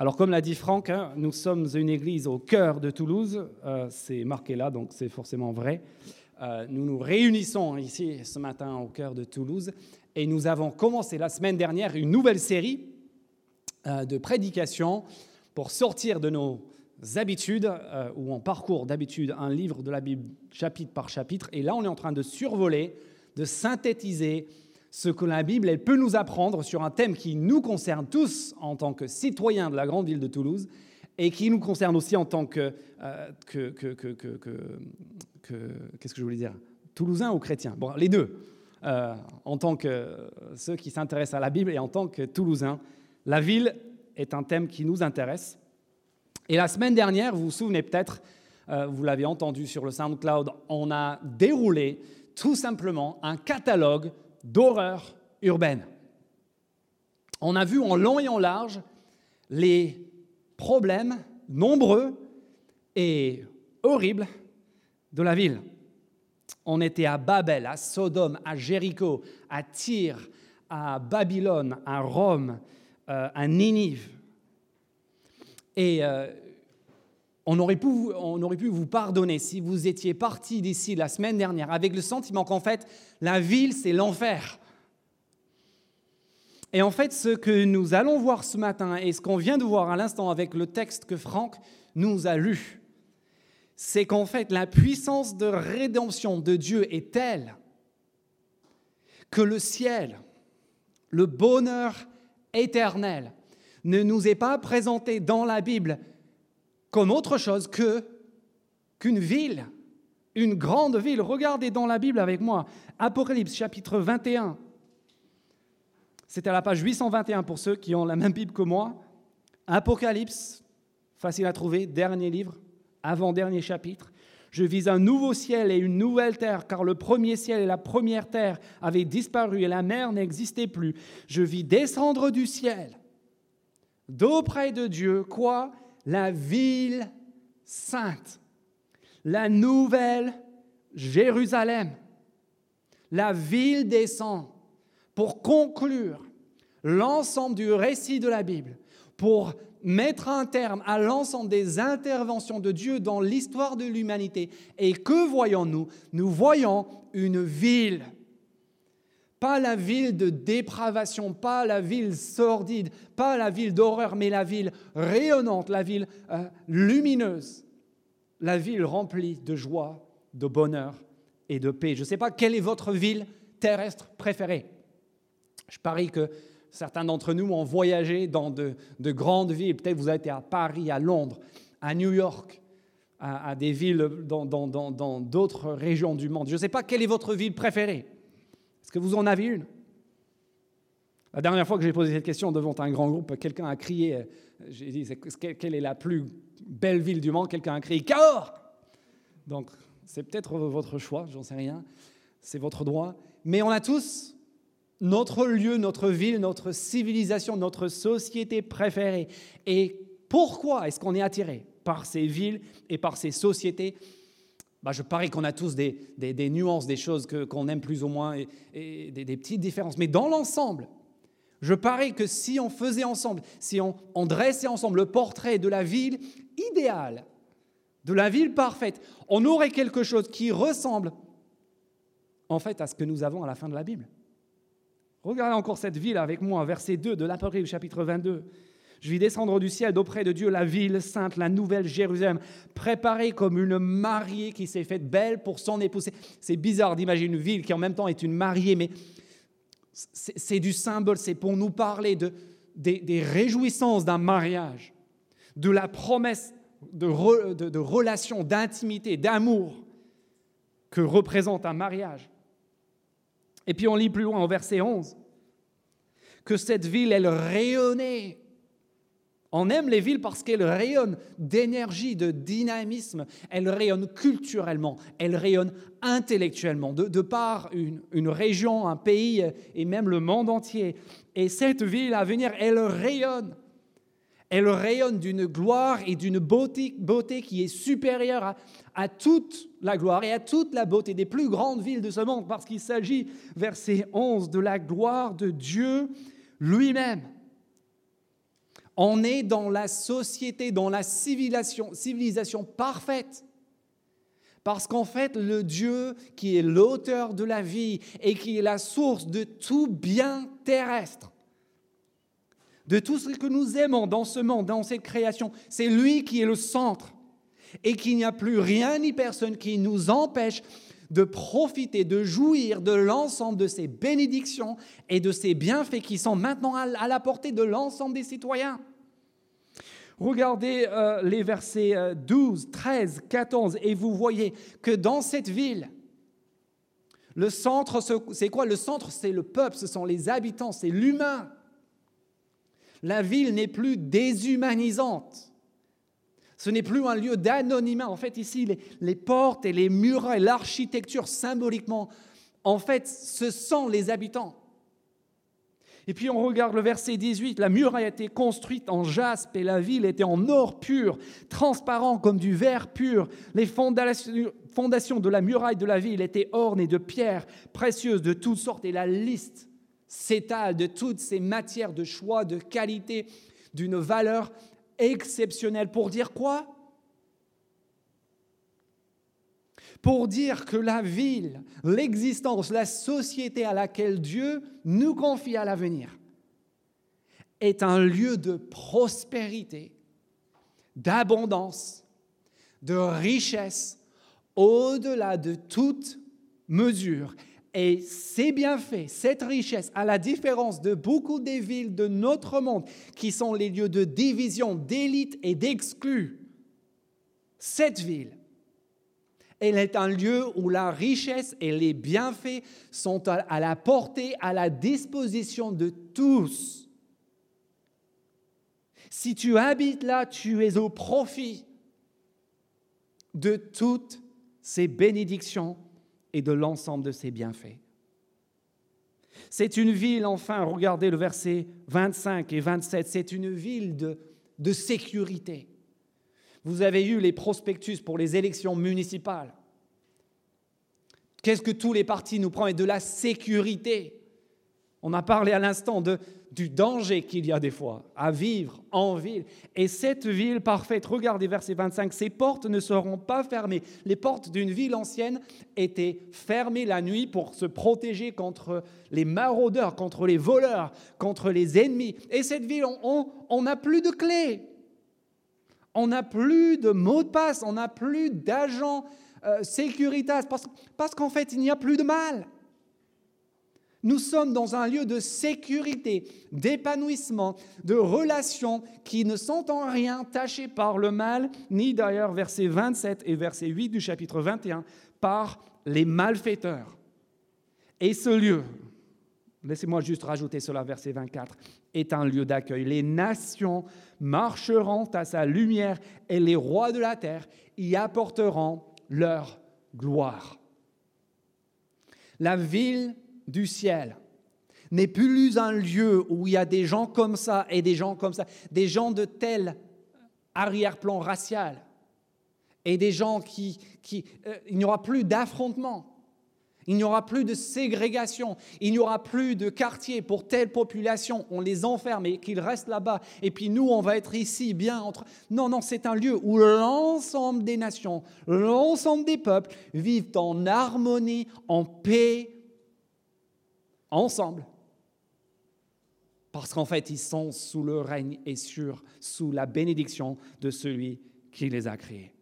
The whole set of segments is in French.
Alors, comme l'a dit Franck, hein, nous sommes une église au cœur de Toulouse. Euh, c'est marqué là, donc c'est forcément vrai. Euh, nous nous réunissons ici ce matin au cœur de Toulouse et nous avons commencé la semaine dernière une nouvelle série euh, de prédications pour sortir de nos habitudes, où on parcourt d'habitude un livre de la Bible chapitre par chapitre. Et là, on est en train de survoler, de synthétiser ce que la Bible elle peut nous apprendre sur un thème qui nous concerne tous en tant que citoyens de la grande ville de Toulouse et qui nous concerne aussi en tant que, euh, que, que, que qu'est-ce que je voulais dire? Toulousains ou chrétiens? Bon, les deux. Euh, en tant que ceux qui s'intéressent à la Bible et en tant que Toulousains. La ville est un thème qui nous intéresse. Et la semaine dernière, vous vous souvenez peut-être, euh, vous l'avez entendu sur le SoundCloud, on a déroulé tout simplement un catalogue d'horreur urbaine. On a vu en long et en large les problèmes nombreux et horribles de la ville. On était à Babel, à Sodome, à Jéricho, à Tyr, à Babylone, à Rome, euh, à Ninive. Euh, on, aurait pu, on aurait pu vous pardonner si vous étiez parti d'ici la semaine dernière avec le sentiment qu'en fait, la ville, c'est l'enfer. Et en fait, ce que nous allons voir ce matin et ce qu'on vient de voir à l'instant avec le texte que Franck nous a lu, c'est qu'en fait, la puissance de rédemption de Dieu est telle que le ciel, le bonheur éternel, ne nous est pas présenté dans la Bible comme autre chose que qu'une ville, une grande ville. Regardez dans la Bible avec moi, Apocalypse chapitre 21. C'est à la page 821 pour ceux qui ont la même Bible que moi. Apocalypse, facile à trouver, dernier livre, avant-dernier chapitre. Je vis un nouveau ciel et une nouvelle terre, car le premier ciel et la première terre avaient disparu et la mer n'existait plus. Je vis descendre du ciel, d'auprès de Dieu, quoi? La ville sainte, la nouvelle Jérusalem. La ville descend pour conclure l'ensemble du récit de la Bible, pour mettre un terme à l'ensemble des interventions de Dieu dans l'histoire de l'humanité. Et que voyons-nous? Nous voyons une ville pas la ville de dépravation, pas la ville sordide, pas la ville d'horreur, mais la ville rayonnante, la ville euh, lumineuse, la ville remplie de joie, de bonheur et de paix. Je ne sais pas quelle est votre ville terrestre préférée. Je parie que certains d'entre nous ont voyagé dans de, grandes villes. Peut-être vous avez été à Paris, à Londres, à New York, à, des villes dans d'autres régions du monde. Je ne sais pas quelle est votre ville préférée. Est-ce que vous en avez une? La dernière fois que j'ai posé cette question devant un grand groupe, quelqu'un a crié, euh, j'ai dit, quelle est la plus belle ville du monde? Quelqu'un a crié, Cahors Donc, c'est peut-être votre choix, j'en sais rien, c'est votre droit. Mais on a tous notre lieu, notre ville, notre civilisation, notre société préférée. Et pourquoi est-ce qu'on est attiré par ces villes et par ces sociétés bah, je parie qu'on a tous des, nuances, des choses qu'on aime plus ou moins, et, des, petites différences. Mais dans l'ensemble, je parie que si on faisait ensemble, si on, on, dressait ensemble le portrait de la ville idéale, de la ville parfaite, on aurait quelque chose qui ressemble en fait à ce que nous avons à la fin de la Bible. Regardez encore cette ville avec moi, verset 2 de l'Apocalypse chapitre 22. Je vis descendre du ciel d'auprès de Dieu la ville sainte, la nouvelle Jérusalem, préparée comme une mariée qui s'est faite belle pour son épouse. C'est bizarre d'imaginer une ville qui en même temps est une mariée, mais c'est du symbole, c'est pour nous parler de, des, réjouissances d'un mariage, de la promesse de, de, de relation, d'intimité, d'amour que représente un mariage. Et puis on lit plus loin au verset 11 que cette ville, elle rayonnait on aime les villes parce qu'elles rayonnent d'énergie, de dynamisme, elles rayonnent culturellement, elles rayonnent intellectuellement, de, par une, région, un pays et même le monde entier. Et cette ville à venir, elle rayonne. Elle rayonne d'une gloire et d'une beauté, beauté, qui est supérieure à, à toute la gloire et à toute la beauté des plus grandes villes de ce monde, parce qu'il s'agit, verset 11, de la gloire de Dieu lui-même. On est dans la société, dans la civilisation, civilisation parfaite. Parce qu'en fait, le Dieu qui est l'auteur de la vie et qui est la source de tout bien terrestre, de tout ce que nous aimons dans ce monde, dans cette création, c'est lui qui est le centre. Et qu'il n'y a plus rien ni personne qui nous empêche de profiter, de jouir de l'ensemble de ces bénédictions et de ces bienfaits qui sont maintenant à la portée de l'ensemble des citoyens. Regardez euh, les versets 12, 13, 14 et vous voyez que dans cette ville, le centre, c'est quoi? Le centre, c'est le peuple, ce sont les habitants, c'est l'humain. La ville n'est plus déshumanisante. Ce n'est plus un lieu d'anonymat. En fait, ici, les, portes et les murailles, l'architecture symboliquement, en fait, ce sont les habitants. Et puis on regarde le verset 18, la muraille a été construite en jaspe et la ville était en or pur, transparent comme du verre pur. Les fondations de la muraille de la ville étaient ornées de pierres précieuses de toutes sortes et la liste s'étale de toutes ces matières de choix, de qualité, d'une valeur exceptionnelle. Pour dire quoi? Pour dire que la ville, l'existence, la société à laquelle Dieu nous confie à l'avenir est un lieu de prospérité, d'abondance, de richesse, au-delà de toute mesure. Et c'est bien fait, cette richesse, à la différence de beaucoup des villes de notre monde, qui sont les lieux de division, d'élite et d'exclus, cette ville elle est un lieu où la richesse et les bienfaits sont à la portée, à la disposition de tous. Si tu habites là, tu es au profit de toutes ces bénédictions et de l'ensemble de ces bienfaits. C'est une ville, enfin, regardez le verset 25 et 27, c'est une ville de, de sécurité. Vous avez eu les prospectus pour les élections municipales. Qu'est-ce que tous les partis nous promettent De la sécurité. On a parlé à l'instant du danger qu'il y a des fois à vivre en ville. Et cette ville parfaite, regardez verset 25, ces portes ne seront pas fermées. Les portes d'une ville ancienne étaient fermées la nuit pour se protéger contre les maraudeurs, contre les voleurs, contre les ennemis. Et cette ville, on n'a plus de clés. On n'a plus de mots de passe, on n'a plus d'agents euh, sécuritas, parce, parce qu'en fait, il n'y a plus de mal. Nous sommes dans un lieu de sécurité, d'épanouissement, de relations qui ne sont en rien tachées par le mal, ni d'ailleurs, verset 27 et verset 8 du chapitre 21, par les malfaiteurs. Et ce lieu, laissez-moi juste rajouter cela, verset 24, est un lieu d'accueil. Les nations marcheront à sa lumière et les rois de la terre y apporteront leur gloire. La ville du ciel n'est plus un lieu où il y a des gens comme ça et des gens comme ça, des gens de tel arrière-plan racial et des gens qui... qui euh, il n'y aura plus d'affrontement. Il n'y aura plus de ségrégation, il n'y aura plus de quartier pour telle population, on les enferme et qu'ils restent là-bas, et puis nous, on va être ici, bien entre... Non, non, c'est un lieu où l'ensemble des nations, l'ensemble des peuples vivent en harmonie, en paix, ensemble. Parce qu'en fait, ils sont sous le règne et sur, sous la bénédiction de celui qui les a créés.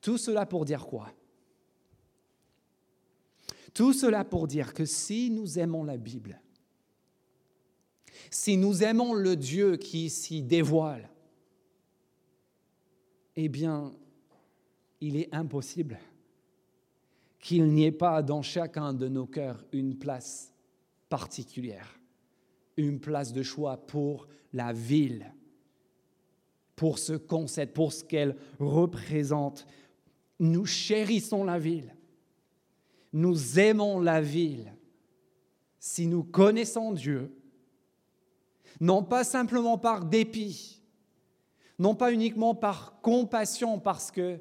Tout cela pour dire quoi? Tout cela pour dire que si nous aimons la Bible, si nous aimons le Dieu qui s'y dévoile, eh bien, il est impossible qu'il n'y ait pas dans chacun de nos cœurs une place particulière, une place de choix pour la ville, pour ce concept, pour ce qu'elle représente. Nous chérissons la ville nous aimons la ville, si nous connaissons Dieu, non pas simplement par dépit, non pas uniquement par compassion, parce que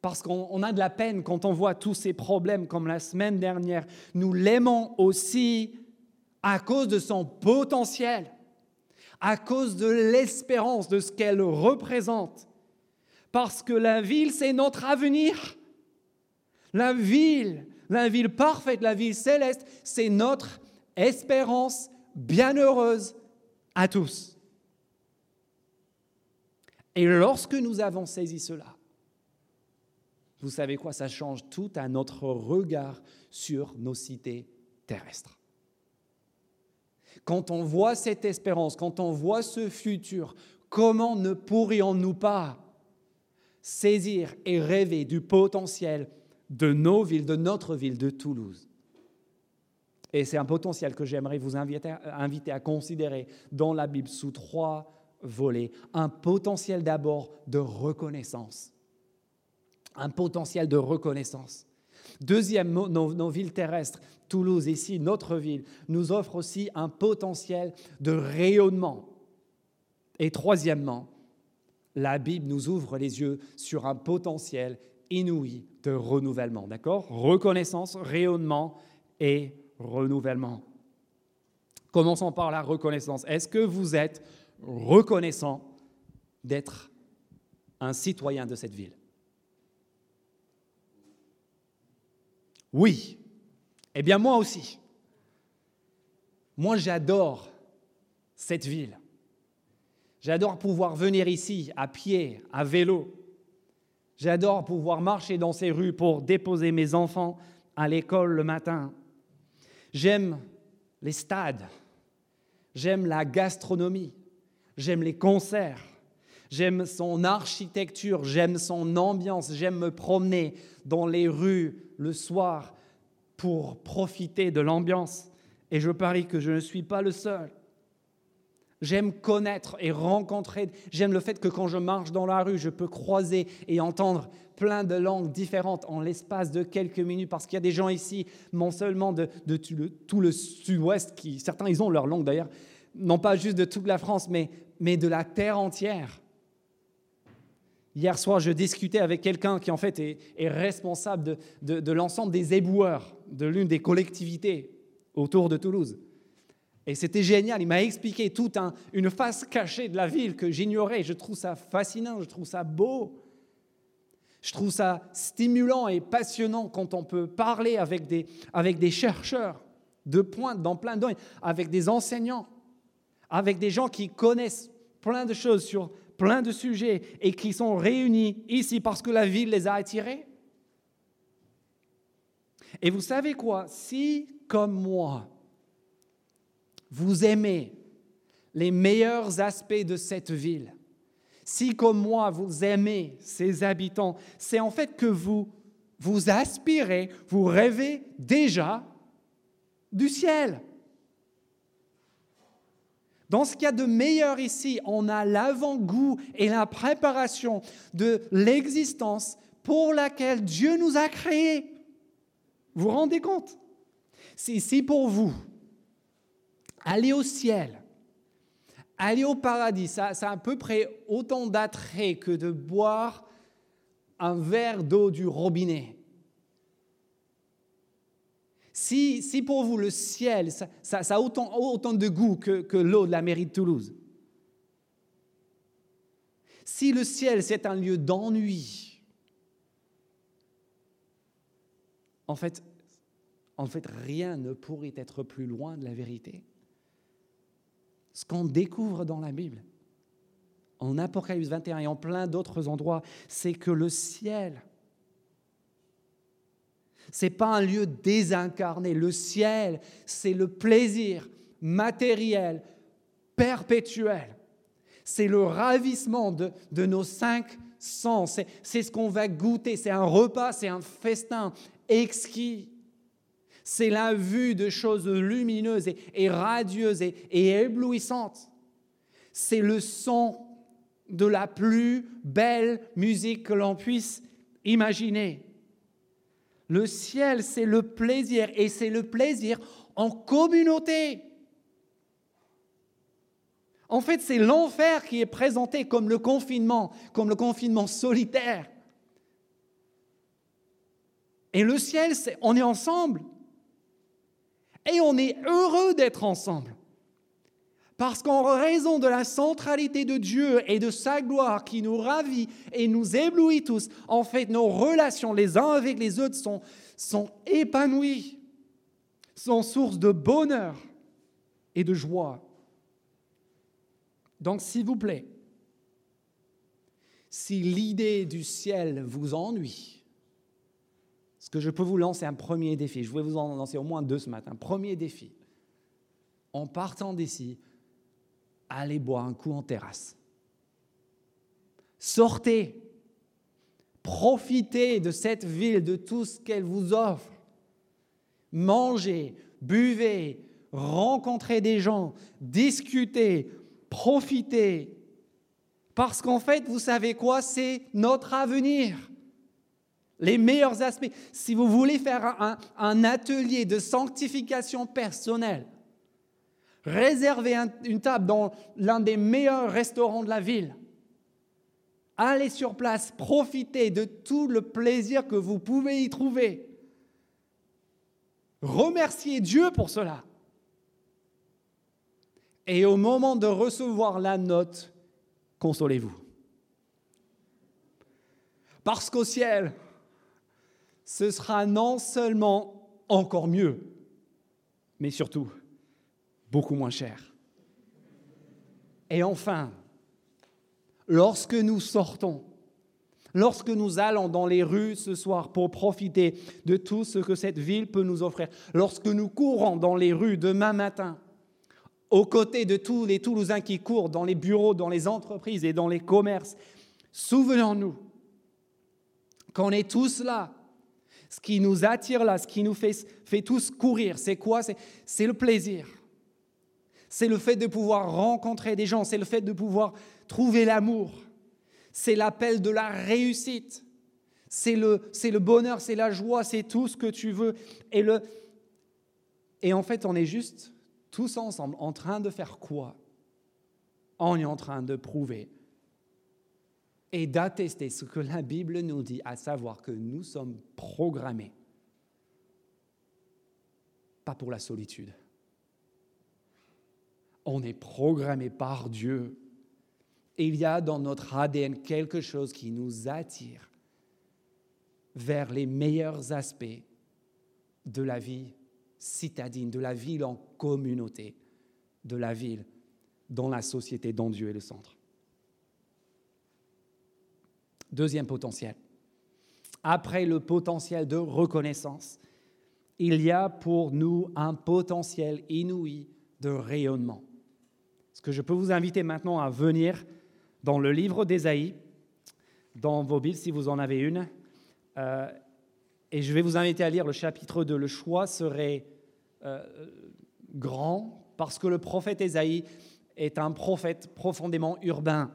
parce qu'on a de la peine quand on voit tous ces problèmes comme la semaine dernière. Nous l'aimons aussi à cause de son potentiel. à cause de l'espérance de ce qu'elle représente. Parce que la ville, c'est notre avenir. La ville, la ville parfaite, la ville céleste, c'est notre espérance bienheureuse à tous. Et lorsque nous avons saisi cela, vous savez quoi, ça change tout à notre regard sur nos cités terrestres. Quand on voit cette espérance, quand on voit ce futur, comment ne pourrions-nous pas saisir et rêver du potentiel de nos villes, de notre ville, de Toulouse Et c'est un potentiel que j'aimerais vous inviter à, considérer dans la Bible sous trois volets. Un potentiel d'abord de reconnaissance. Un potentiel de reconnaissance. Deuxième, nos, villes terrestres, Toulouse ici, notre ville, nous offre aussi un potentiel de rayonnement. Et troisièmement, la Bible nous ouvre les yeux sur un potentiel inouï renouvellement. D'accord? Reconnaissance, rayonnement et renouvellement. Commençons par la reconnaissance. Est-ce que vous êtes reconnaissant d'être un citoyen de cette ville? Oui. Eh bien moi aussi. Moi j'adore cette ville. J'adore pouvoir venir ici à pied, à vélo. J'adore pouvoir marcher dans ces rues pour déposer mes enfants à l'école le matin. J'aime les stades. J'aime la gastronomie. J'aime les concerts. J'aime son architecture. J'aime son ambiance. J'aime me promener dans les rues le soir pour profiter de l'ambiance. Et je parie que je ne suis pas le seul. J'aime connaître et rencontrer. J'aime le fait que quand je marche dans la rue, je peux croiser et entendre plein de langues différentes en l'espace de quelques minutes, parce qu'il y a des gens ici, non seulement de, tout le sud-ouest, qui certains ils ont leur langue d'ailleurs, non pas juste de toute la France, mais, mais de la terre entière. Hier soir, je discutais avec quelqu'un qui en fait est, responsable de, l'ensemble des éboueurs de l'une des collectivités autour de Toulouse. Et c'était génial, il m'a expliqué toute une face cachée de la ville que j'ignorais. Je trouve ça fascinant, je trouve ça beau. Je trouve ça stimulant et passionnant quand on peut parler avec des, avec des chercheurs de pointe dans plein de domaines, avec des enseignants, avec des gens qui connaissent plein de choses sur plein de sujets et qui sont réunis ici parce que la ville les a attirés. Et vous savez quoi? Si, comme moi, vous aimez les meilleurs aspects de cette ville, si, comme moi, vous aimez ses habitants, c'est en fait que vous, vous aspirez, vous rêvez déjà du ciel. Dans ce qu'il y a de meilleur ici, on a l'avant-goût et la préparation de l'existence pour laquelle Dieu nous a créés. Vous vous rendez compte? Si, pour vous, aller au ciel, aller au paradis, ça, a à peu près autant d'attrait que de boire un verre d'eau du robinet. Si, pour vous le ciel, ça, a autant, de goût que, l'eau de la mairie de Toulouse, si le ciel c'est un lieu d'ennui, en fait, rien ne pourrait être plus loin de la vérité. Ce qu'on découvre dans la Bible, en Apocalypse 21 et en plein d'autres endroits, c'est que le ciel, ce n'est pas un lieu désincarné. Le ciel, c'est le plaisir matériel, perpétuel. C'est le ravissement de, nos cinq sens. C'est ce qu'on va goûter. C'est un repas, c'est un festin exquis. C'est la vue de choses lumineuses et, radieuses et, et éblouissantes. C'est le son de la plus belle musique que l'on puisse imaginer. Le ciel, c'est le plaisir et c'est le plaisir en communauté. En fait, c'est l'enfer qui est présenté comme le confinement, comme le confinement solitaire. Et le ciel, c'est on est ensemble. Et on est heureux d'être ensemble. Parce qu'en raison de la centralité de Dieu et de sa gloire qui nous ravit et nous éblouit tous, en fait, nos relations les uns avec les autres sont, sont épanouies, sont source de bonheur et de joie. Donc, s'il vous plaît, si l'idée du ciel vous ennuie, ce que je peux vous lancer un premier défi, je vais vous en lancer au moins deux ce matin. Premier défi, en partant d'ici, allez boire un coup en terrasse. Sortez, profitez de cette ville, de tout ce qu'elle vous offre. Mangez, buvez, rencontrez des gens, discutez, profitez. Parce qu'en fait, vous savez quoi? C'est notre avenir. Les meilleurs aspects. Si vous voulez faire un, atelier de sanctification personnelle, Réservez une table dans l'un des meilleurs restaurants de la ville. Allez sur place, profitez de tout le plaisir que vous pouvez y trouver. Remerciez Dieu pour cela. Et au moment de recevoir la note, consolez-vous. Parce qu'au ciel, ce sera non seulement encore mieux, mais surtout beaucoup moins cher. Et enfin, lorsque nous sortons, lorsque nous allons dans les rues ce soir pour profiter de tout ce que cette ville peut nous offrir, lorsque nous courons dans les rues demain matin, aux côtés de tous les Toulousains qui courent dans les bureaux, dans les entreprises et dans les commerces, souvenons-nous qu'on est tous là. Ce qui nous attire là, ce qui nous fait, tous courir, c'est quoi? C'est le plaisir. C'est le fait de pouvoir rencontrer des gens, c'est le fait de pouvoir trouver l'amour, c'est l'appel de la réussite, c'est le, bonheur, c'est la joie, c'est tout ce que tu veux. Et en fait, on est juste tous ensemble en train de faire quoi? On est en train de prouver et d'attester ce que la Bible nous dit, à savoir que nous sommes programmés, pas pour la solitude on est programmé par Dieu. Et il y a dans notre ADN quelque chose qui nous attire vers les meilleurs aspects de la vie citadine, de la ville en communauté, de la ville dans la société dont Dieu est le centre. Deuxième potentiel. Après le potentiel de reconnaissance, il y a pour nous un potentiel inouï de rayonnement que je peux vous inviter maintenant à venir dans le livre d'Ésaïe, dans vos Bibles si vous en avez une. Euh, et je vais vous inviter à lire le chapitre 2. Le choix serait euh, grand parce que le prophète Ésaïe est un prophète profondément urbain.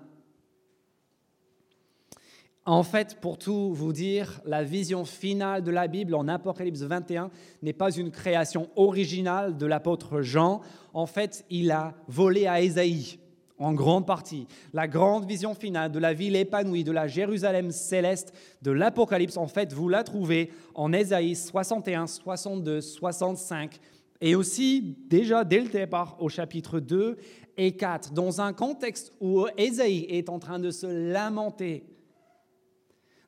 En fait, pour tout vous dire, la vision finale de la Bible en Apocalypse 21 n'est pas une création originale de l'apôtre Jean. En fait, il a volé à Ésaïe en grande partie. La grande vision finale de la ville épanouie, de la Jérusalem céleste, de l'Apocalypse, en fait, vous la trouvez en Ésaïe 61, 62, 65 et aussi déjà dès le départ au chapitre 2 et 4, dans un contexte où Ésaïe est en train de se lamenter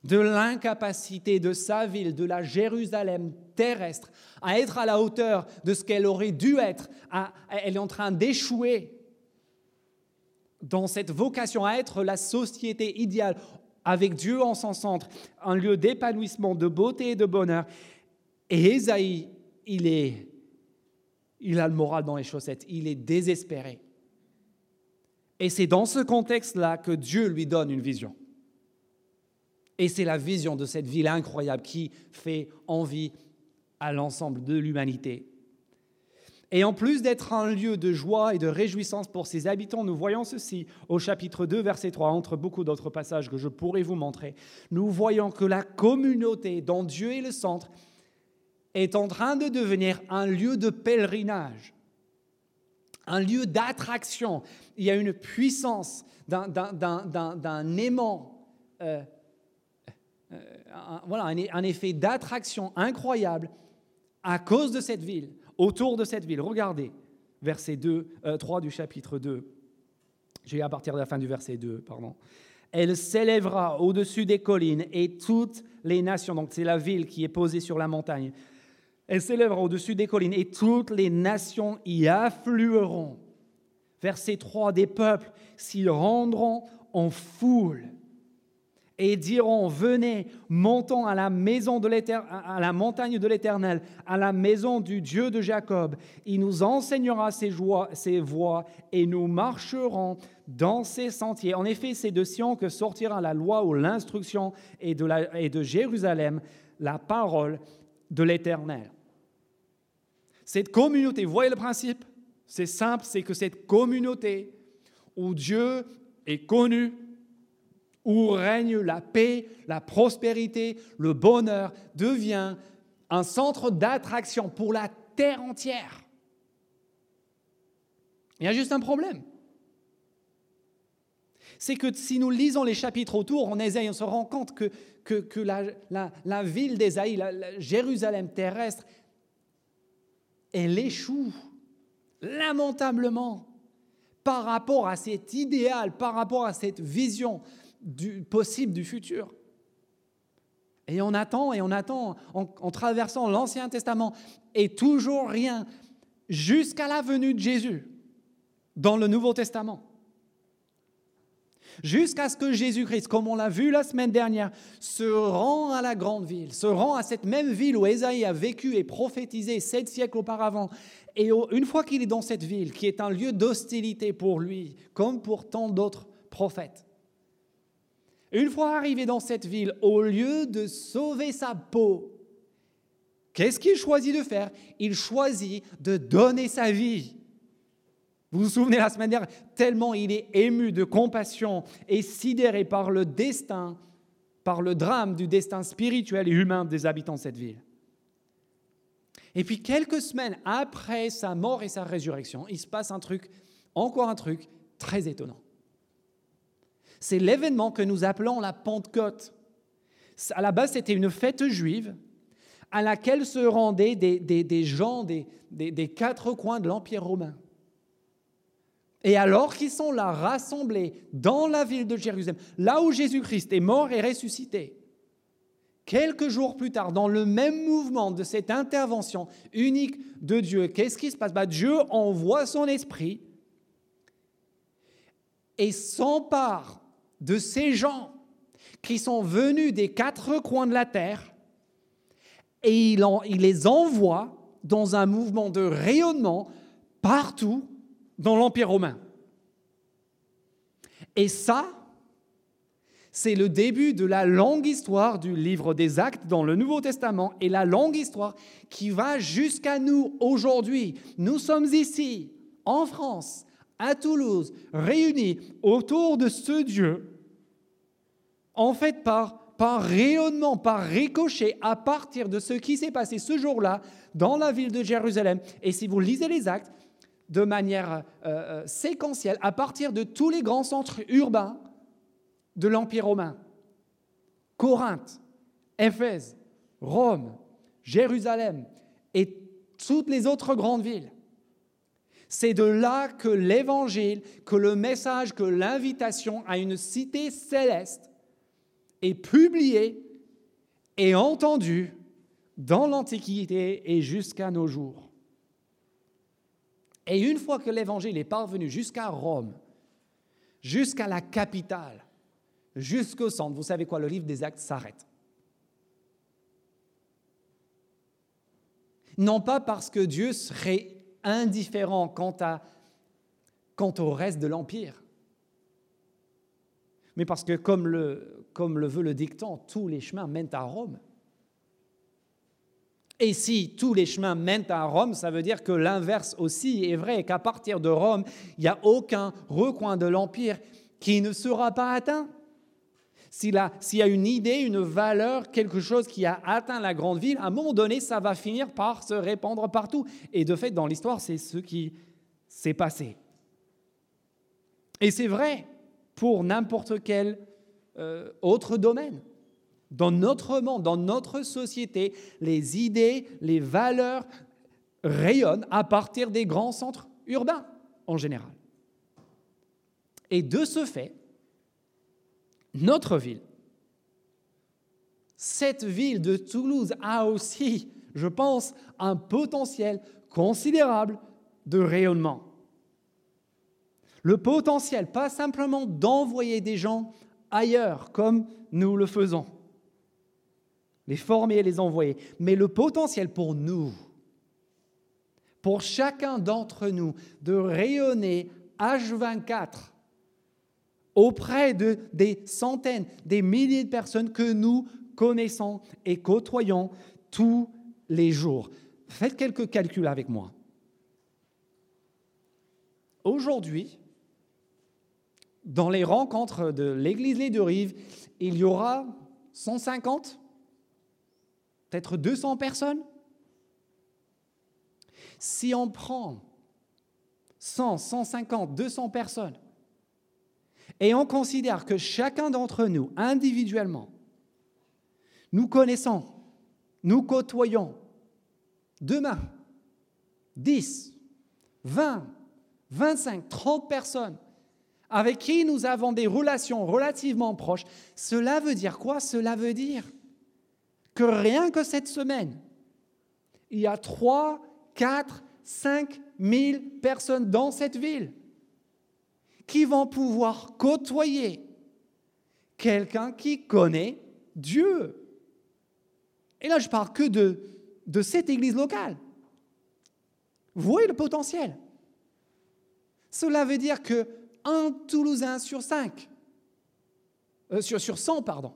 de l'incapacité de sa ville, de la Jérusalem terrestre, à être à la hauteur de ce qu'elle aurait dû être. elle est en train d'échouer dans cette vocation à être la société idéale, avec Dieu en son centre, un lieu d'épanouissement, de beauté et de bonheur. Et Ésaïe, il est, il a le moral dans les chaussettes, il est désespéré. Et c'est dans ce contexte-là que Dieu lui donne une vision. Et c'est la vision de cette ville incroyable qui fait envie à l'ensemble de l'humanité. Et en plus d'être un lieu de joie et de réjouissance pour ses habitants, nous voyons ceci au chapitre 2, verset 3, entre beaucoup d'autres passages que je pourrais vous montrer. Nous voyons que la communauté dont Dieu est le centre est en train de devenir un lieu de pèlerinage, un lieu d'attraction. Il y a une puissance d'un aimant euh, un, voilà, un, effet d'attraction incroyable à cause de cette ville, autour de cette ville. Regardez, verset 2, 3 euh, du chapitre 2. Je vais à partir de la fin du verset 2, pardon. Elle s'élèvera au-dessus des collines et toutes les nations, donc c'est la ville qui est posée sur la montagne, elle s'élèvera au-dessus des collines et toutes les nations y afflueront. Verset 3, des peuples s'y rendront en foule et diront Venez, montons à la maison de à la montagne de l'Éternel, à la maison du Dieu de Jacob. Il nous enseignera ses, joies, ses voies et nous marcherons dans ses sentiers. En effet, c'est de Sion que sortira la loi ou l'instruction et de, et de Jérusalem la parole de l'Éternel. Cette communauté, vous voyez le principe? C'est simple, c'est que cette communauté où Dieu est connu, où règne la paix, la prospérité, le bonheur, devient un centre d'attraction pour la terre entière. Il y a juste un problème. C'est que si nous lisons les chapitres autour, en Ésaïe, on se rend compte que, la, ville d'Ésaïe, la, Jérusalem terrestre, elle échoue lamentablement par rapport à cet idéal, par rapport à cette vision du possible du futur. Et on attend et on attend en, traversant l'Ancien Testament et toujours rien jusqu'à la venue de Jésus dans le Nouveau Testament. Jusqu'à ce que Jésus-Christ, comme on l'a vu la semaine dernière, se rend à la grande ville, se rend à cette même ville où Ésaïe a vécu et prophétisé sept siècles auparavant. Et une fois qu'il est dans cette ville, qui est un lieu d'hostilité pour lui, comme pour tant d'autres prophètes, une fois arrivé dans cette ville, au lieu de sauver sa peau, qu'est-ce qu'il choisit de faire? Il choisit de donner sa vie. Vous vous souvenez la semaine dernière, tellement il est ému de compassion et sidéré par le destin, par le drame du destin spirituel et humain des habitants de cette ville. Et puis quelques semaines après sa mort et sa résurrection, il se passe un truc, encore un truc très étonnant. C'est l'événement que nous appelons la Pentecôte. À la base, c'était une fête juive à laquelle se rendaient des, gens des, quatre coins de l'Empire romain. Et alors qu'ils sont là rassemblés dans la ville de Jérusalem, là où Jésus-Christ est mort et ressuscité, quelques jours plus tard, dans le même mouvement de cette intervention unique de Dieu, qu'est-ce qui se passe? Bah, Dieu envoie son esprit et s'empare de ces gens qui sont venus des quatre coins de la terre et il, les envoie dans un mouvement de rayonnement partout dans l'Empire romain. Et ça, c'est le début de la longue histoire du livre des actes dans le Nouveau Testament et la longue histoire qui va jusqu'à nous aujourd'hui. Nous sommes ici, en France, à Toulouse, réunis autour de ce Dieu en fait par, rayonnement, par ricochet, à partir de ce qui s'est passé ce jour-là dans la ville de Jérusalem. Et si vous lisez les actes de manière euh, euh, séquentielle, à partir de tous les grands centres urbains de l'Empire romain, Corinthe, Éphèse, Rome, Jérusalem et toutes les autres grandes villes. C'est de là que l'évangile, que le message, que l'invitation à une cité céleste est publié et entendu dans l'Antiquité et jusqu'à nos jours. Et une fois que l'évangile est parvenu jusqu'à Rome, jusqu'à la capitale, jusqu'au centre, vous savez quoi, le livre des actes s'arrête. Non pas parce que Dieu serait indifférent quant, quant au reste de l'Empire, mais parce que comme le, comme le veut le dicton, tous les chemins mènent à Rome. Et si tous les chemins mènent à Rome, ça veut dire que l'inverse aussi est vrai, qu'à partir de Rome, il n'y a aucun recoin de l'Empire qui ne sera pas atteint. S'il y a une idée, une valeur, quelque chose qui a atteint la grande ville, à un moment donné, ça va finir par se répandre partout. Et de fait, dans l'histoire, c'est ce qui s'est passé. Et c'est vrai pour n'importe quel euh, autre domaine. Dans notre monde, dans notre société, les idées, les valeurs rayonnent à partir des grands centres urbain en général. Et de ce fait, notre ville, cette ville de Toulouse a aussi, je pense, un potentiel considérable de rayonnement. Le potentiel, pas simplement d'envoyer des gens ailleurs comme nous le faisons, les former et les envoyer, mais le potentiel pour nous, pour chacun d'entre nous, de rayonner H24 auprès de des centaines, des milliers de personnes que nous connaissons et côtoyons tous les jours. Faites quelques calculs avec moi. Aujourd'hui, dans les rencontres de l'église Les Deux Rives, il y aura 150, peut-être 200 personnes. Si on prend 100, 150, 200 personnes et on considère que chacun d'entre nous, individuellement, nous connaissons, nous côtoyons, demain, 10, 20, 25, 30 personnes avec qui nous avons des relations relativement proches, cela veut dire quoi? Cela veut dire que rien que cette semaine, il y a 3, 4, 5 000 personnes dans cette ville qui vont pouvoir côtoyer quelqu'un qui connaît Dieu. Et là, je parle que de, de cette église locale. Vous voyez le potentiel. Cela veut dire que un Toulousain sur cinq, euh, sur, sur 100, pardon,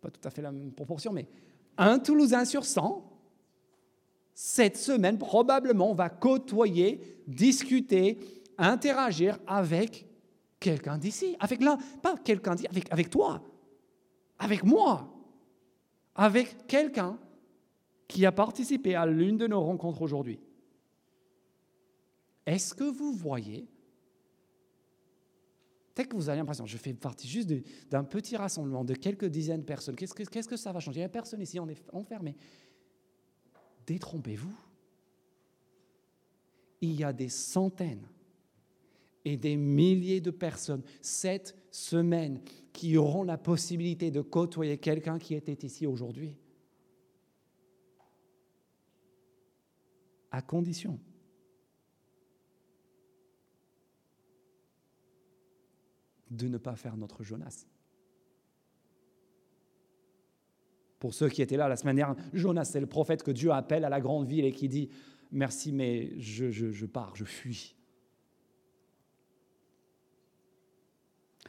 pas tout à fait la même proportion, mais un Toulousain sur 100, cette semaine, probablement, va côtoyer, discuter, interagir avec quelqu'un d'ici. Avec l'un, pas quelqu'un d'ici, avec, avec toi, avec moi, avec quelqu'un qui a participé à l'une de nos rencontres aujourd'hui. Est-ce que vous voyez Peut-être que vous avez l'impression, je fais partie juste d'un petit rassemblement de quelques dizaines de personnes. Qu'est-ce que, que ça va changer? Il n'y a personne ici, on est enfermé. Détrompez-vous. Il y a des centaines et des milliers de personnes cette semaine qui auront la possibilité de côtoyer quelqu'un qui était ici aujourd'hui. À condition de ne pas faire notre Jonas. Pour ceux qui étaient là la semaine dernière, Jonas, c'est le prophète que Dieu appelle à la grande ville et qui dit Merci, mais je, je, pars, je fuis.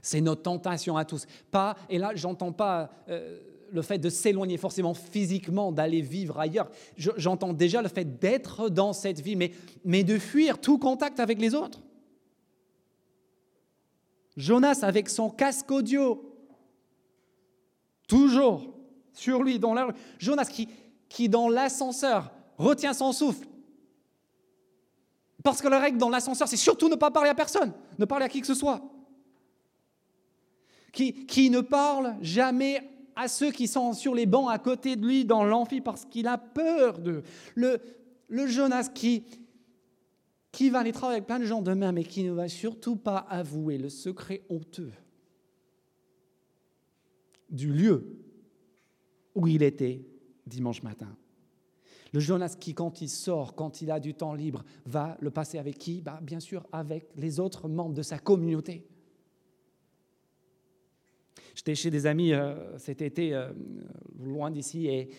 C'est notre tentation à tous. Pas, et là, j'entends pas euh, le fait de s'éloigner forcément physiquement, d'aller vivre ailleurs. J'entends déjà le fait d'être dans cette vie, mais, mais de fuir tout contact avec les autres. Jonas avec son casque audio, toujours sur lui, dans la... Jonas qui, dans l'ascenseur retient son souffle. Parce que la règle dans l'ascenseur, c'est surtout ne pas parler à personne, ne parler à qui que ce soit. Qui, qui ne parle jamais à ceux qui sont sur les bancs à côté de lui dans l'amphi parce qu'il a peur de. Le, le Jonas qui, qui va aller travailler avec plein de gens demain, mais qui ne va surtout pas avouer le secret honteux du lieu où il était dimanche matin. Le Jonas qui, quand il sort, quand il a du temps libre, va le passer avec qui? Bah, Bien sûr, avec les autres membres de sa communauté. J'étais chez des amis euh, cet été, euh, loin d'ici, et,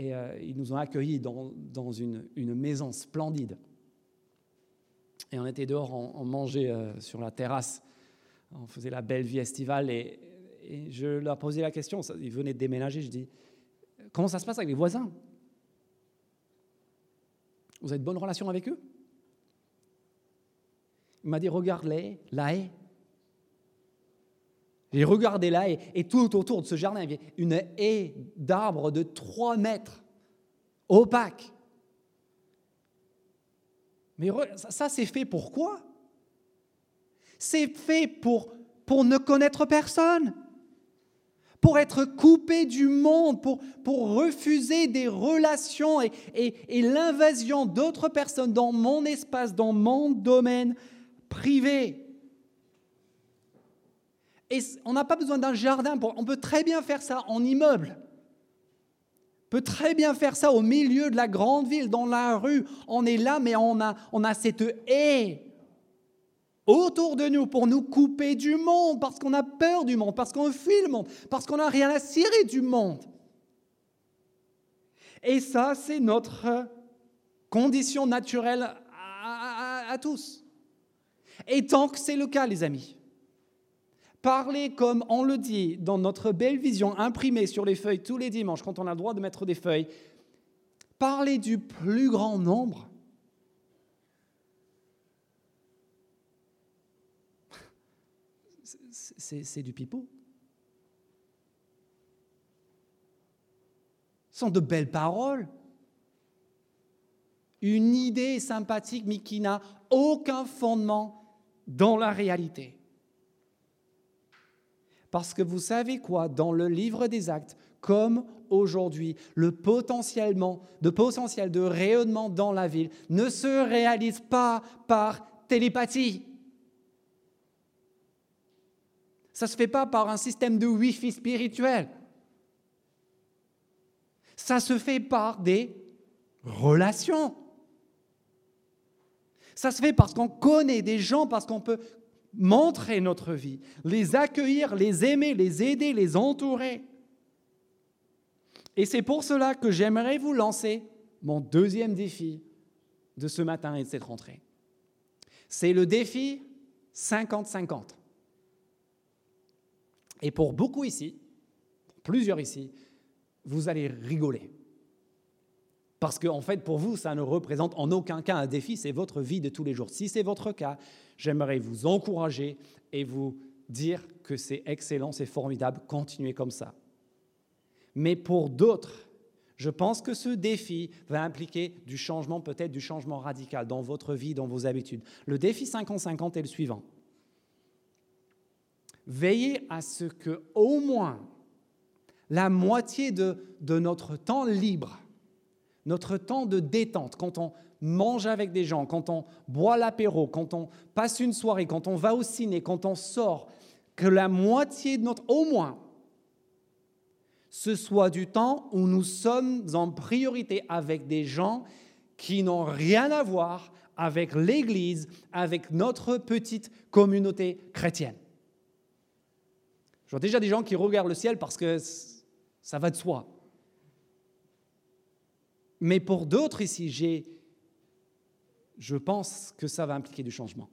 euh, ils nous ont accueillis dans, une, une maison splendide. Et on était dehors, on, mangeait euh, sur la terrasse. On faisait la belle vie estivale. Et, je leur posais la question. Ils venaient de déménager. Je dis Comment ça se passe avec les voisins? Vous avez de bonnes relations avec eux? Il m'a dit Regarde-les, la haie. J'ai regardé la haie. Et tout autour de ce jardin, il y avait une haie d'arbres de 3 mètres, opaque. Mais ça, c'est fait pour quoi? C'est fait pour, pour ne connaître personne. pour être coupé du monde, pour, pour refuser des relations et, et l'invasion d'autres personnes dans mon espace, dans mon domaine privé. Et on n'a pas besoin d'un jardin, pour, on peut très bien faire ça en immeuble. Peut très bien faire ça au milieu de la grande ville, dans la rue. On est là, mais on a, on a cette haie autour de nous pour nous couper du monde, parce qu'on a peur du monde, parce qu'on fuit le monde, parce qu'on n'a rien à cirer du monde. Et ça, c'est notre condition naturelle à, tous. Et tant que c'est le cas, les amis, parlez comme on le dit dans notre belle vision imprimée sur les feuilles tous les dimanches, quand on a le droit de mettre des feuilles, parlez du plus grand nombre c'est du pipeau. Ce sont de belles paroles. Une idée sympathique, mais qui n'a aucun fondement dans la réalité. Parce que vous savez quoi, dans le livre des actes, comme aujourd'hui, le potentiellement, de potentiel de rayonnement dans la ville ne se réalise pas par télépathie. Ça ne se fait pas par un système de Wi-Fi spirituel. Ça se fait par des relations. Ça se fait parce qu'on connaît des gens, parce qu'on peut montrer notre vie, les accueillir, les aimer, les aider, les entourer. Et c'est pour cela que j'aimerais vous lancer mon deuxième défi de ce matin et de cette rentrée. C'est le défi 50-50. Et pour beaucoup ici, plusieurs ici, vous allez rigoler. Parce qu'en fait, pour vous, ça ne représente en aucun cas un défi, c'est votre vie de tous les jours. Si c'est votre cas, j'aimerais vous encourager et vous dire que c'est excellent, c'est formidable, continuez comme ça. Mais pour d'autres, je pense que ce défi va impliquer du changement, peut-être du changement radical dans votre vie, dans vos habitudes. Le défi 50-50 est le suivant veillez à ce que au moins la moitié de, notre temps libre, notre temps de détente, quand on mange avec des gens, quand on boit l'apéro, quand on passe une soirée, quand on va au ciné, quand on sort, que la moitié de notre, au moins, ce soit du temps où nous sommes en priorité avec des gens qui n'ont rien à voir avec l'Église, avec notre petite communauté chrétienne. Je vois déjà des gens qui regardent le ciel parce que ça va de soi. Mais pour d'autres ici, j'ai, je pense que ça va impliquer du changement.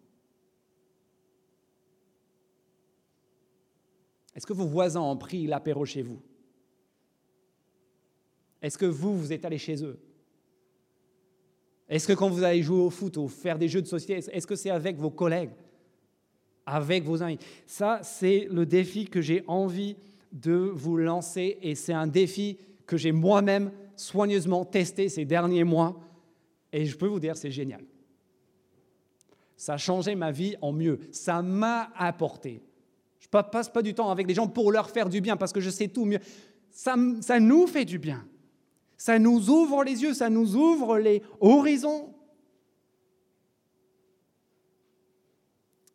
Est-ce que vos voisins ont pris l'apéro chez vous? Est-ce que vous, vous êtes allé chez eux? Est-ce que quand vous allez jouer au foot ou faire des jeux de société, est-ce que c'est avec vos collègues? Avec vos amis? Ça, c'est le défi que j'ai envie de vous lancer et c'est un défi que j'ai moi-même soigneusement testé ces derniers mois et je peux vous dire, c'est génial. Ça a changé ma vie en mieux. Ça m'a apporté. Je ne passe pas du temps avec les gens pour leur faire du bien parce que je sais tout mieux. Ça, ça nous fait du bien. Ça nous ouvre les yeux, ça nous ouvre les horizons.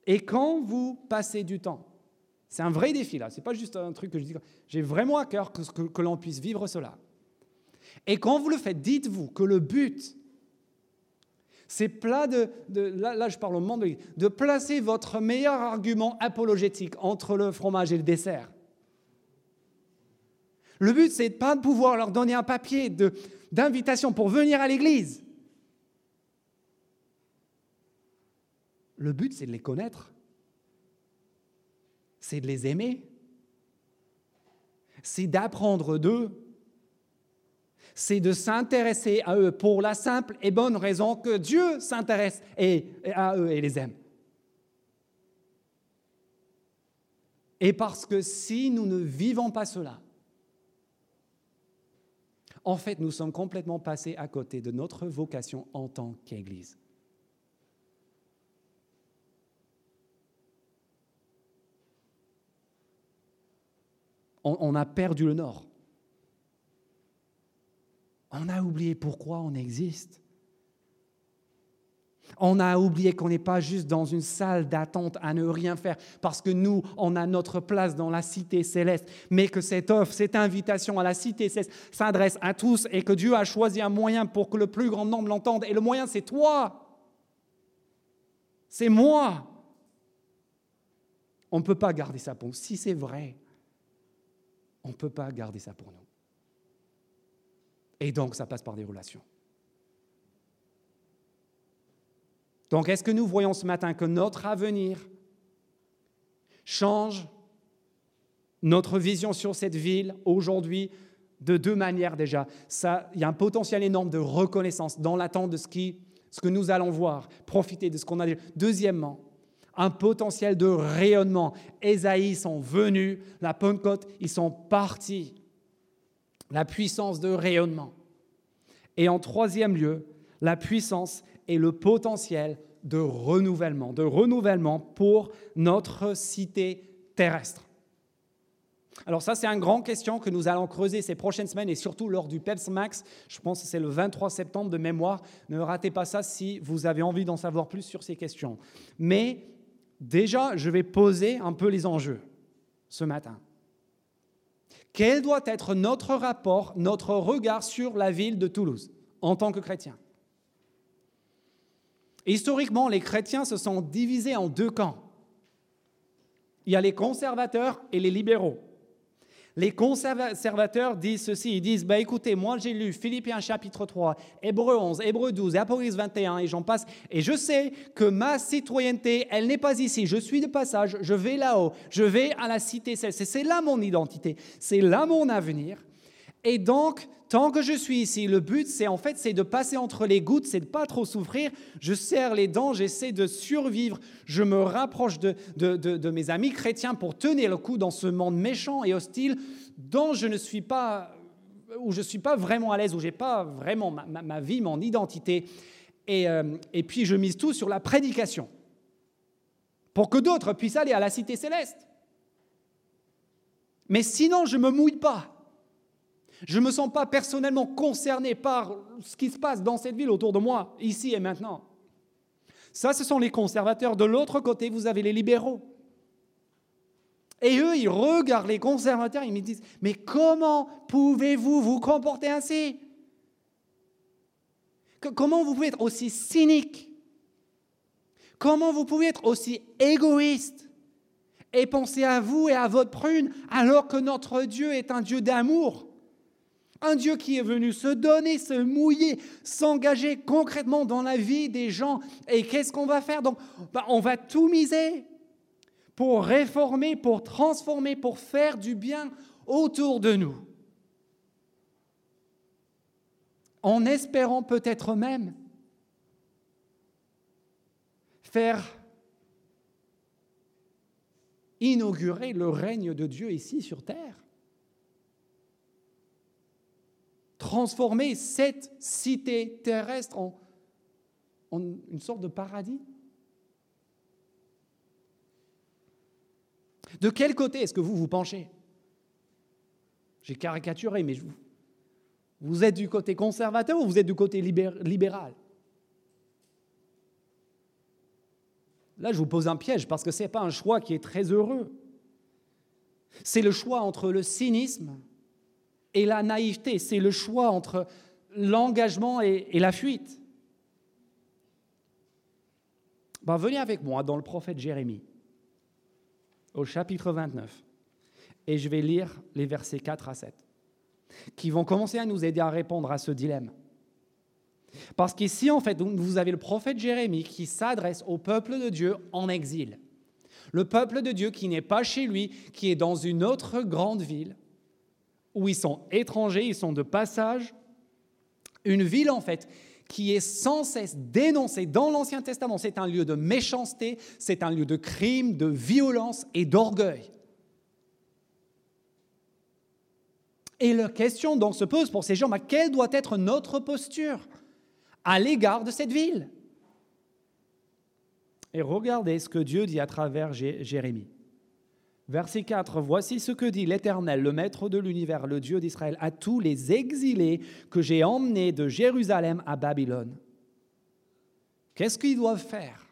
Et quand vous passez du temps, c'est un vrai défi là, ce n'est pas juste un truc que je dis, j'ai vraiment à cœur que, l'on puisse vivre cela. Et quand vous le faites, dites-vous que le but, c'est plat de, là, je parle au monde, de, de placer votre meilleur argument apologétique entre le fromage et le dessert. Le but, c'est pas de pouvoir leur donner un papier d'invitation pour venir à l'église. Le but, c'est de les connaître. C'est de les aimer. C'est d'apprendre d'eux. C'est de s'intéresser à eux pour la simple et bonne raison que Dieu s'intéresse à eux et les aime. Et parce que si nous ne vivons pas cela, en fait, nous sommes complètement passés à côté de notre vocation en tant qu'Église. on a perdu le nord. On a oublié pourquoi on existe. On a oublié qu'on n'est pas juste dans une salle d'attente à ne rien faire parce que nous, on a notre place dans la cité céleste, mais que cette offre, cette invitation à la cité céleste s'adresse à tous et que Dieu a choisi un moyen pour que le plus grand nombre l'entende. Et le moyen, c'est toi. C'est moi. On ne peut pas garder ça pour nous. Si c'est vrai, on ne peut pas garder ça pour nous. Et donc, ça passe par des relations. Donc, est-ce que nous voyons ce matin que notre avenir change notre vision sur cette ville aujourd'hui de deux manières déjà? Il y a un potentiel énorme de reconnaissance dans l'attente de ce, ce que nous allons voir, profiter de ce qu'on a dit. Deuxièmement, un potentiel de rayonnement. Esaïe sont venus, la Pentecôte, ils sont partis. La puissance de rayonnement. Et en troisième lieu, la puissance et le potentiel de renouvellement, de renouvellement pour notre cité terrestre. Alors ça, c'est une grande question que nous allons creuser ces prochaines semaines et surtout lors du PEPS Max. Je pense que c'est le 23 septembre de mémoire. Ne ratez pas ça si vous avez envie d'en savoir plus sur ces questions. Mais déjà, je vais poser un peu les enjeux ce matin. Quel doit être notre rapport, notre regard sur la ville de Toulouse en tant que chrétien? Historiquement, les chrétiens se sont divisés en deux camps. Il y a les conservateurs et les libéraux. Les conservateurs disent ceci, ils disent, bah écoutez, moi j'ai lu Philippiens chapitre 3, Hébreu 11, Hébreu 12, Apocalypse 21 et j'en passe, et je sais que ma citoyenneté, elle n'est pas ici, je suis de passage, je vais là-haut, je vais à la cité c'est là mon identité, c'est là mon avenir. Et donc, tant que je suis ici, le but, c'est en fait, c'est de passer entre les gouttes, c'est de pas trop souffrir. Je serre les dents, j'essaie de survivre. Je me rapproche de, mes amis chrétiens pour tenir le coup dans ce monde méchant et hostile dont je ne suis pas, où je suis pas vraiment à l'aise, où j'ai pas vraiment ma, vie, mon identité. Et, euh, et puis, je mise tout sur la prédication pour que d'autres puissent aller à la cité céleste. Mais sinon, je me mouille pas. Je ne me sens pas personnellement concerné par ce qui se passe dans cette ville autour de moi, ici et maintenant. Ça, ce sont les conservateurs. De l'autre côté, vous avez les libéraux. Et eux, ils regardent les conservateurs, ils me disent, mais comment pouvez-vous vous comporter ainsi? Comment vous pouvez être aussi cynique? Comment vous pouvez être aussi égoïste et penser à vous et à votre prune alors que notre Dieu est un Dieu d'amour? Un Dieu qui est venu se donner, se mouiller, s'engager concrètement dans la vie des gens. Et qu'est-ce qu'on va faire Donc, bah, on va tout miser pour réformer, pour transformer, pour faire du bien autour de nous. En espérant peut-être même faire inaugurer le règne de Dieu ici sur terre. Transformer cette cité terrestre en, une sorte de paradis. De quel côté est-ce que vous vous penchez? J'ai caricaturé, mais vous êtes du côté conservateur ou vous êtes du côté libéral? Là, je vous pose un piège parce que ce n'est pas un choix qui est très heureux. C'est le choix entre le cynisme et la naïveté. C'est le choix entre l'engagement et, la fuite. Ben, venez avec moi dans le prophète Jérémie, au chapitre 29, et je vais lire les versets 4 à 7, qui vont commencer à nous aider à répondre à ce dilemme. Parce qu'ici, en fait, vous avez le prophète Jérémie qui s'adresse au peuple de Dieu en exil. Le peuple de Dieu qui n'est pas chez lui, qui est dans une autre grande ville, où ils sont étrangers, ils sont de passage. Une ville, en fait, qui est sans cesse dénoncée dans l'Ancien Testament. C'est un lieu de méchanceté, c'est un lieu de crime, de violence et d'orgueil. Et la question donc se pose pour ces gens, quelle doit être notre posture à l'égard de cette ville? Et regardez ce que Dieu dit à travers Jérémie. Verset 4, Voici ce que dit l'Éternel, le Maître de l'univers, le Dieu d'Israël, à tous les exilés que j'ai emmenés de Jérusalem à Babylone. Qu'est-ce qu'ils doivent faire?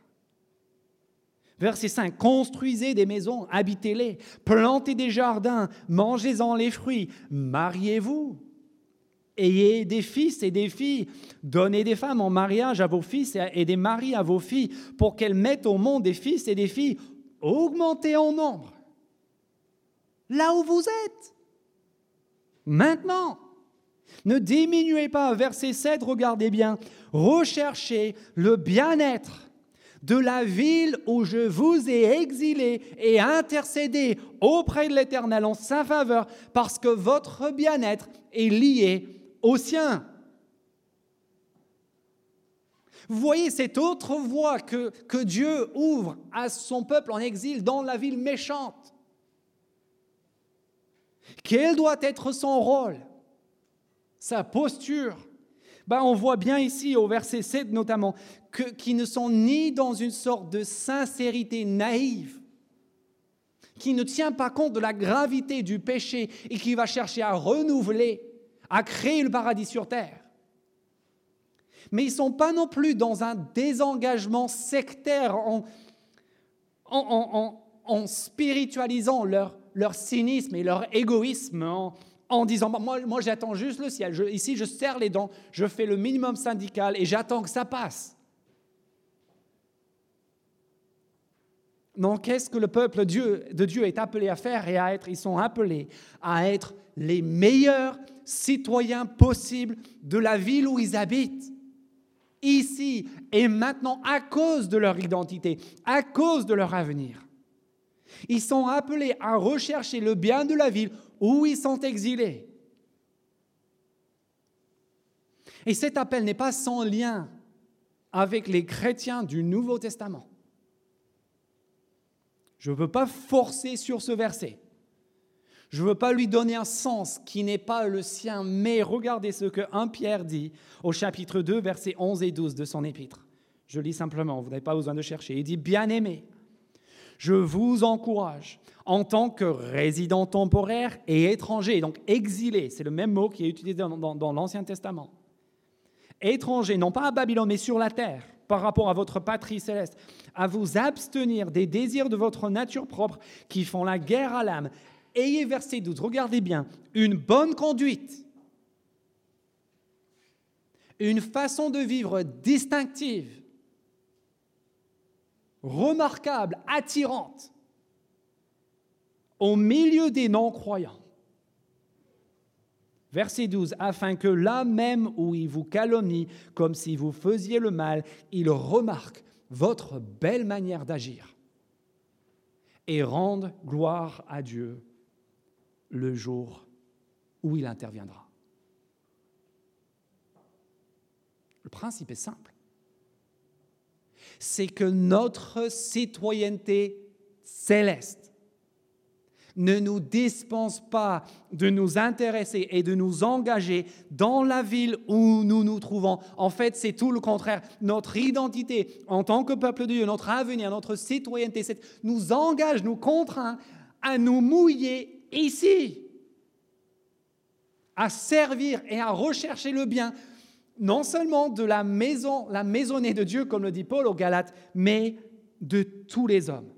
Verset 5, Construisez des maisons, habitez-les, plantez des jardins, mangez-en les fruits, mariez-vous. Ayez des fils et des filles, donnez des femmes en mariage à vos fils et des maris à vos filles, pour qu'elles mettent au monde des fils et des filles, augmentez en nombre là où vous êtes. Maintenant, ne diminuez pas. Verset 7, regardez bien. Recherchez le bien-être de la ville où je vous ai exilé et intercédé auprès de l'Éternel en sa faveur, parce que votre bien-être est lié au sien. Vous voyez cette autre voie que, que Dieu ouvre à son peuple en exil dans la ville méchante. Quel doit être son rôle? Sa posture? Ben, On voit bien ici au verset 7 notamment qu'ils ne sont ni dans une sorte de sincérité naïve, qui ne tient pas compte de la gravité du péché et qui va chercher à renouveler, à créer le paradis sur terre. Mais ils ne sont pas non plus dans un désengagement sectaire en, en spiritualisant leur, leur cynisme et leur égoïsme en, disant Moi, moi j'attends juste le ciel. ici, je serre les dents, je fais le minimum syndical et j'attends que ça passe. Non, qu'est-ce que le peuple Dieu, de Dieu est appelé à faire et à être? Ils sont appelés à être les meilleurs citoyens possibles de la ville où ils habitent. Ici et maintenant, à cause de leur identité, à cause de leur avenir. Ils sont appelés à rechercher le bien de la ville où ils sont exilés. Et cet appel n'est pas sans lien avec les chrétiens du Nouveau Testament. Je ne veux pas forcer sur ce verset. Je ne veux pas lui donner un sens qui n'est pas le sien, mais regardez ce que 1 Pierre dit au chapitre 2, versets 11 et 12 de son épître. Je lis simplement, vous n'avez pas besoin de chercher. Il dit, bien aimé, je vous encourage, en tant que résident temporaire et étranger, donc exilé, c'est le même mot qui est utilisé dans, l'Ancien Testament. Étranger, non pas à Babylone, mais sur la terre, par rapport à votre patrie céleste, à vous abstenir des désirs de votre nature propre qui font la guerre à l'âme. Ayez verset 12, regardez bien, une bonne conduite, une façon de vivre distinctive, remarquable, attirante au milieu des non-croyants. Verset 12, afin que là même où ils vous calomnient comme si vous faisiez le mal, ils remarquent votre belle manière d'agir et rendent gloire à Dieu le jour où il interviendra. Le principe est simple c'est que notre citoyenneté céleste ne nous dispense pas de nous intéresser et de nous engager dans la ville où nous nous trouvons. En fait, c'est tout le contraire. Notre identité en tant que peuple de Dieu, notre avenir, notre citoyenneté, nous engage, nous contraint à nous mouiller ici, à servir et à rechercher le bien non seulement de la maison, la maisonnée de Dieu, comme le dit Paul aux Galates, mais de tous les hommes.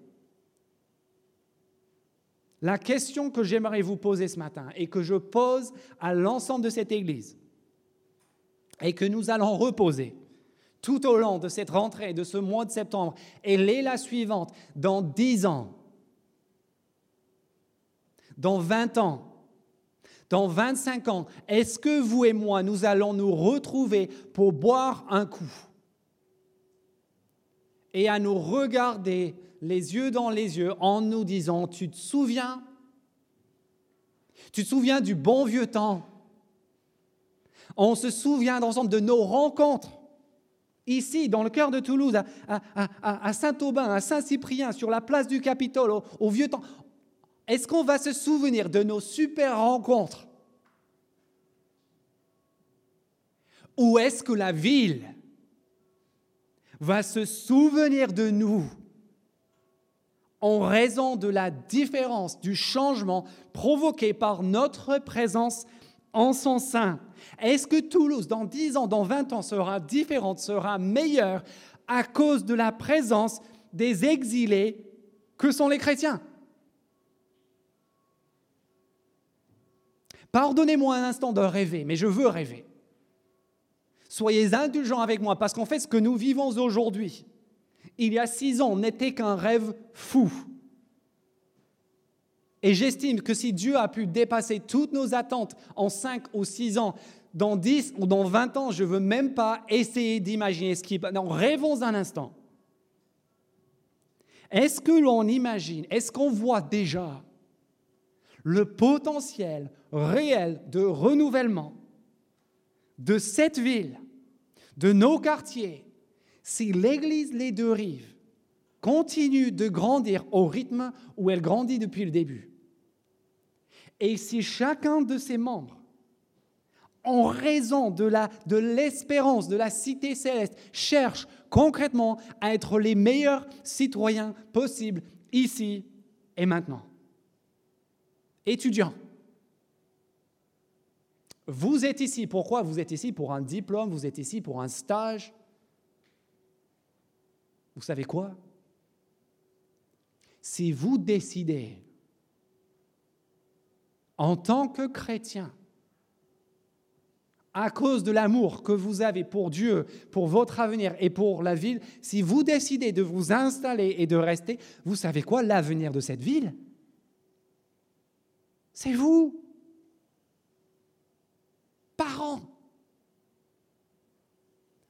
La question que j'aimerais vous poser ce matin et que je pose à l'ensemble de cette Église et que nous allons reposer tout au long de cette rentrée, de ce mois de septembre, elle est la suivante. Dans dix ans, dans vingt ans, dans 25 ans, est-ce que vous et moi, nous allons nous retrouver pour boire un coup et à nous regarder les yeux dans les yeux en nous disant, tu te souviens? Tu te souviens du bon vieux temps? On se souvient d'ensemble de nos rencontres. Ici, dans le cœur de Toulouse, à, Saint-Aubin, à Saint-Cyprien, sur la place du Capitole, au vieux temps. Est-ce qu'on va se souvenir de nos super rencontres? Ou est-ce que la ville va se souvenir de nous en raison de la différence, du changement provoqué par notre présence en son sein? Est-ce que Toulouse, dans 10 ans, dans 20 ans, sera différente, sera meilleure à cause de la présence des exilés que sont les chrétiens? Pardonnez-moi un instant de rêver, mais je veux rêver. Soyez indulgents avec moi, parce qu'en fait, ce que nous vivons aujourd'hui, il y a six ans, n'était qu'un rêve fou. Et j'estime que si Dieu a pu dépasser toutes nos attentes en cinq ou six ans, dans dix ou dans vingt ans, je ne veux même pas essayer d'imaginer ce qui... Non, rêvons un instant. Est-ce que l'on imagine, est-ce qu'on voit déjà le potentiel réel de renouvellement de cette ville, de nos quartiers, si l'Église Les Deux Rives continue de grandir au rythme où elle grandit depuis le début, et si chacun de ses membres, en raison de, l'espérance de la cité céleste, cherche concrètement à être les meilleurs citoyens possibles ici et maintenant. Étudiants, vous êtes ici. Pourquoi Vous êtes ici? Pour un diplôme, vous êtes ici pour un stage, vous savez quoi? Si vous décidez, en tant que chrétien, à cause de l'amour que vous avez pour Dieu, pour votre avenir et pour la ville, si vous décidez de vous installer et de rester, vous savez quoi? L'avenir de cette ville, c'est vous, parents.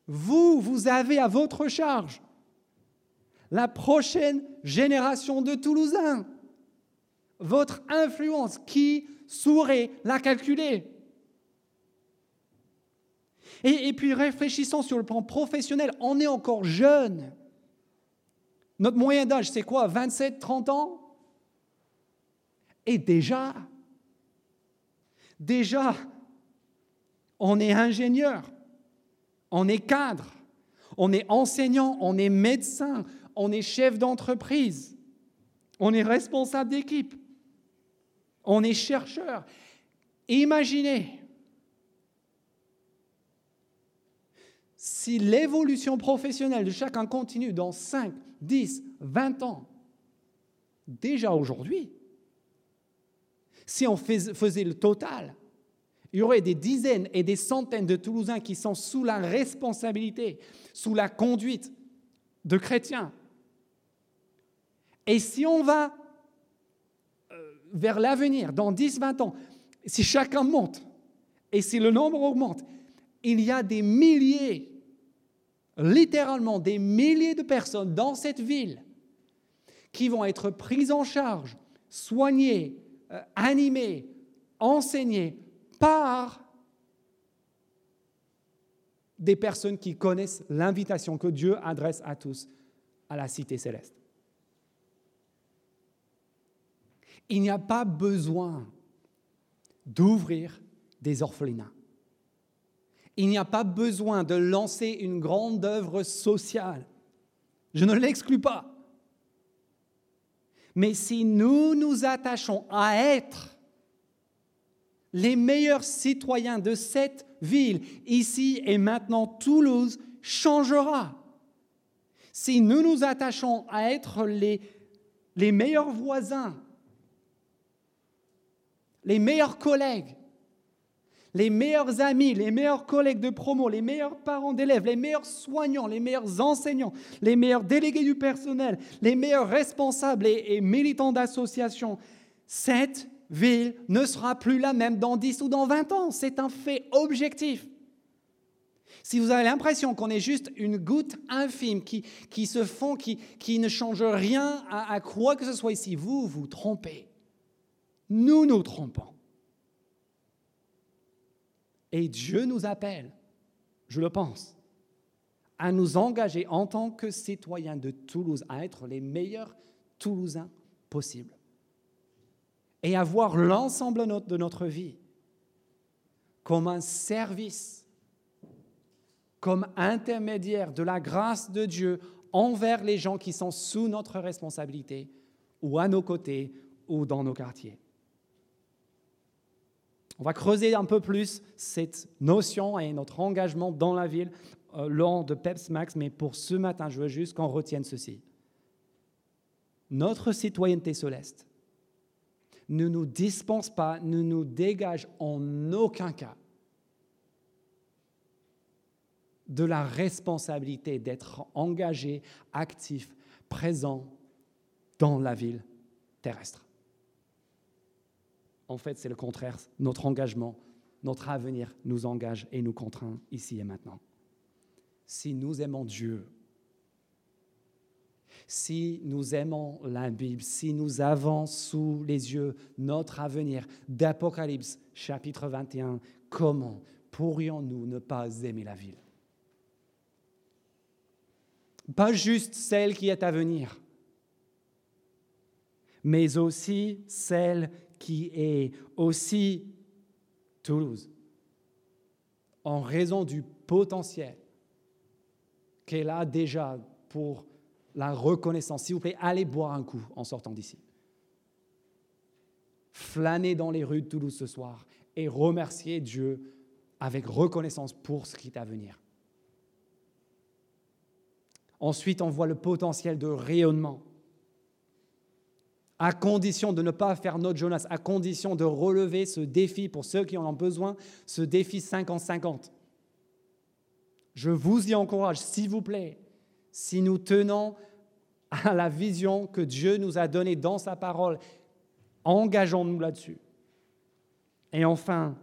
Vous, vous avez à votre charge la prochaine génération de Toulousains. Votre influence, qui saurait la calculer et, puis réfléchissons sur le plan professionnel, on est encore jeune. Notre moyen d'âge, c'est quoi? 27, 30 ans? Et déjà, déjà, on est ingénieur, on est cadre, on est enseignant, on est médecin, on est chef d'entreprise, on est responsable d'équipe, on est chercheur. Imaginez si l'évolution professionnelle de chacun continue dans 5, 10, 20 ans, déjà aujourd'hui, si on faisait le total, il y aurait des dizaines et des centaines de Toulousains qui sont sous la responsabilité, sous la conduite de chrétiens. Et si on va euh, vers l'avenir, dans 10, 20 ans, si chacun monte et si le nombre augmente, il y a des milliers, littéralement des milliers de personnes dans cette ville qui vont être prises en charge, soignées, euh, animées, enseignées par des personnes qui connaissent l'invitation que Dieu adresse à tous à la cité céleste. Il n'y a pas besoin d'ouvrir des orphelinats. Il n'y a pas besoin de lancer une grande œuvre sociale. Je ne l'exclus pas. Mais si nous nous attachons à être les meilleurs citoyens de cette ville, ici et maintenant, Toulouse changera. Si nous nous attachons à être les, les meilleurs voisins, les meilleurs collègues, les meilleurs amis, les meilleurs collègues de promo, les meilleurs parents d'élèves, les meilleurs soignants, les meilleurs enseignants, les meilleurs délégués du personnel, les meilleurs responsables et, militants d'associations, cette ville ne sera plus la même dans 10 ou dans 20 ans. C'est un fait objectif. Si vous avez l'impression qu'on est juste une goutte infime qui, qui se fond, qui, qui ne change rien à, à quoi que ce soit ici, vous vous trompez nous nous trompons. Et Dieu nous appelle, je le pense, à nous engager en tant que citoyens de Toulouse, à être les meilleurs Toulousains possibles. Et à voir l'ensemble de notre vie comme un service, comme intermédiaire de la grâce de Dieu envers les gens qui sont sous notre responsabilité ou à nos côtés ou dans nos quartiers. On va creuser un peu plus cette notion et notre engagement dans la ville euh, lors de PEPS Max, mais pour ce matin, je veux juste qu'on retienne ceci. Notre citoyenneté céleste ne nous dispense pas, ne nous dégage en aucun cas de la responsabilité d'être engagé, actif, présent dans la ville terrestre. En fait, c'est le contraire. Notre engagement, notre avenir nous engage et nous contraint ici et maintenant. Si nous aimons Dieu, si nous aimons la Bible, si nous avons sous les yeux notre avenir d'Apocalypse chapitre 21, comment pourrions-nous ne pas aimer la ville? Pas juste celle qui est à venir, mais aussi celle qui est aussi Toulouse, en raison du potentiel qu'elle a déjà pour la reconnaissance. S'il vous plaît, allez boire un coup en sortant d'ici. Flânez dans les rues de Toulouse ce soir et remerciez Dieu avec reconnaissance pour ce qui est à venir. Ensuite, on voit le potentiel de rayonnement. À condition de ne pas faire notre Jonas, à condition de relever ce défi pour ceux qui en ont besoin, ce défi 50-50. Je vous y encourage, s'il vous plaît, si nous tenons à la vision que Dieu nous a donnée dans sa parole, engageons-nous là-dessus. Et enfin,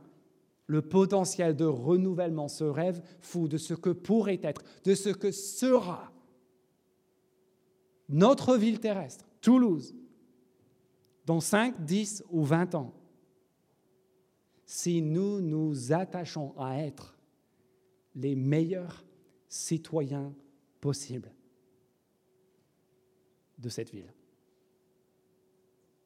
le potentiel de renouvellement, ce rêve fou de ce que pourrait être, de ce que sera notre ville terrestre, Toulouse, dans 5, 10 ou 20 ans, si nous nous attachons à être les meilleurs citoyens possibles de cette ville.